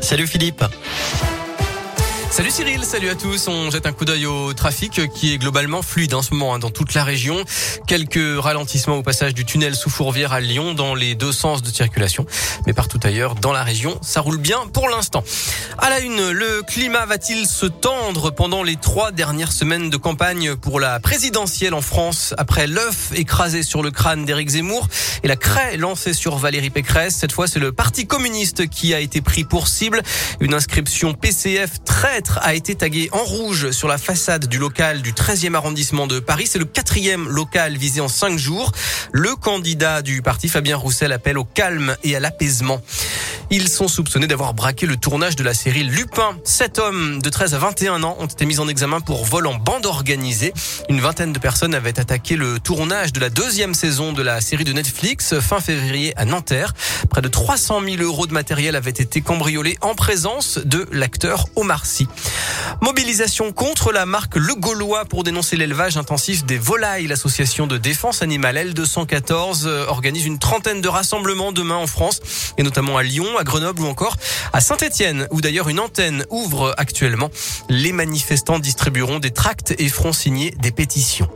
Salut Philippe. Salut Cyril, salut à tous. On jette un coup d'œil au trafic qui est globalement fluide en ce moment hein, dans toute la région. Quelques ralentissements au passage du tunnel sous Fourvière à Lyon dans les deux sens de circulation. Mais partout ailleurs dans la région, ça roule bien pour l'instant. À la une, le climat va-t-il se tendre pendant les trois dernières semaines de campagne pour la présidentielle en France après l'œuf écrasé sur le crâne d'Éric Zemmour et la craie lancée sur Valérie Pécresse? Cette fois, c'est le Parti communiste qui a été pris pour cible. Une inscription PCF très a été tagué en rouge sur la façade du local du 13e arrondissement de Paris. C'est le quatrième local visé en cinq jours. Le candidat du parti, Fabien Roussel, appelle au calme et à l'apaisement. Ils sont soupçonnés d'avoir braqué le tournage de la série Lupin. Sept hommes de 13 à 21 ans ont été mis en examen pour vol en bande organisée. Une vingtaine de personnes avaient attaqué le tournage de la deuxième saison de la série de Netflix fin février à Nanterre. Près de 300 000 euros de matériel avaient été cambriolés en présence de l'acteur Omar Sy. Mobilisation contre la marque Le Gaulois pour dénoncer l'élevage intensif des volailles. L'association de défense animale L214 organise une trentaine de rassemblements demain en France et notamment à Lyon, à Grenoble ou encore à Saint-Etienne où d'ailleurs une antenne ouvre actuellement. Les manifestants distribueront des tracts et feront signer des pétitions.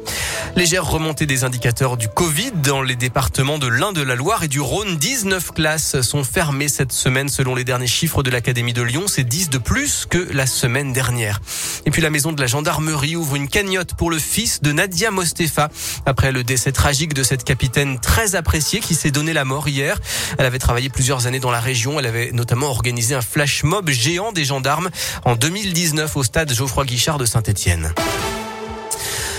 Légère remontée des indicateurs du Covid dans les départements de l'Ain, de la Loire et du Rhône. 19 classes sont fermées cette semaine selon les derniers chiffres de l'Académie de Lyon. C'est 10 de plus que la semaine dernière. Et puis la maison de la gendarmerie ouvre une cagnotte pour le fils de Nadia Mostefa après le décès tragique de cette capitaine très appréciée qui s'est donné la mort hier. Elle avait travaillé plusieurs années dans la région. Elle avait notamment organisé un flash mob géant des gendarmes en 2019 au stade Geoffroy Guichard de Saint-Étienne.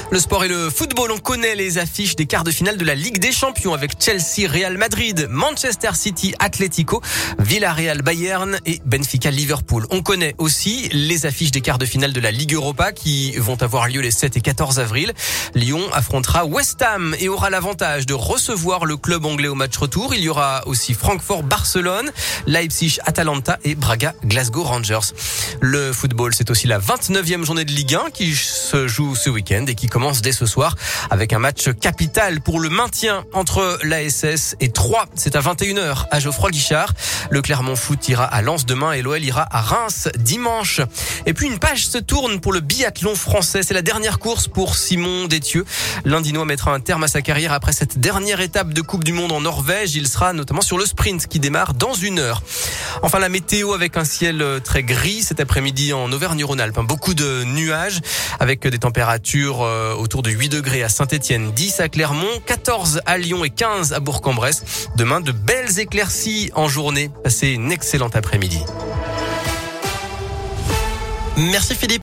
Le sport et le football, on connaît les affiches des quarts de finale de la Ligue des Champions avec Chelsea, Real Madrid, Manchester City, Atlético, Villarreal, Bayern et Benfica, Liverpool. On connaît aussi les affiches des quarts de finale de la Ligue Europa qui vont avoir lieu les 7 et 14 avril. Lyon affrontera West Ham et aura l'avantage de recevoir le club anglais au match retour. Il y aura aussi Francfort, Barcelone, Leipzig, Atalanta et Braga, Glasgow Rangers. Le football, c'est aussi la 29e journée de Ligue 1 qui se joue ce week-end et qui commence dès ce soir avec un match capital pour le maintien entre l'ASS et 3. C'est à 21h à Geoffroy Guichard. Le Clermont Foot ira à Lens demain et l'OL ira à Reims dimanche. Et puis une page se tourne pour le biathlon français. C'est la dernière course pour Simon Détieux. L'Indinois mettra un terme à sa carrière après cette dernière étape de Coupe du Monde en Norvège. Il sera notamment sur le sprint qui démarre dans une heure. Enfin la météo avec un ciel très gris cet après-midi en Auvergne-Rhône-Alpes. Beaucoup de nuages avec des températures euh, euh, autour de 8 degrés à Saint-Etienne, 10 à Clermont, 14 à Lyon et 15 à Bourg-en-Bresse. Demain, de belles éclaircies en journée. Passez une excellente après-midi. Merci Philippe.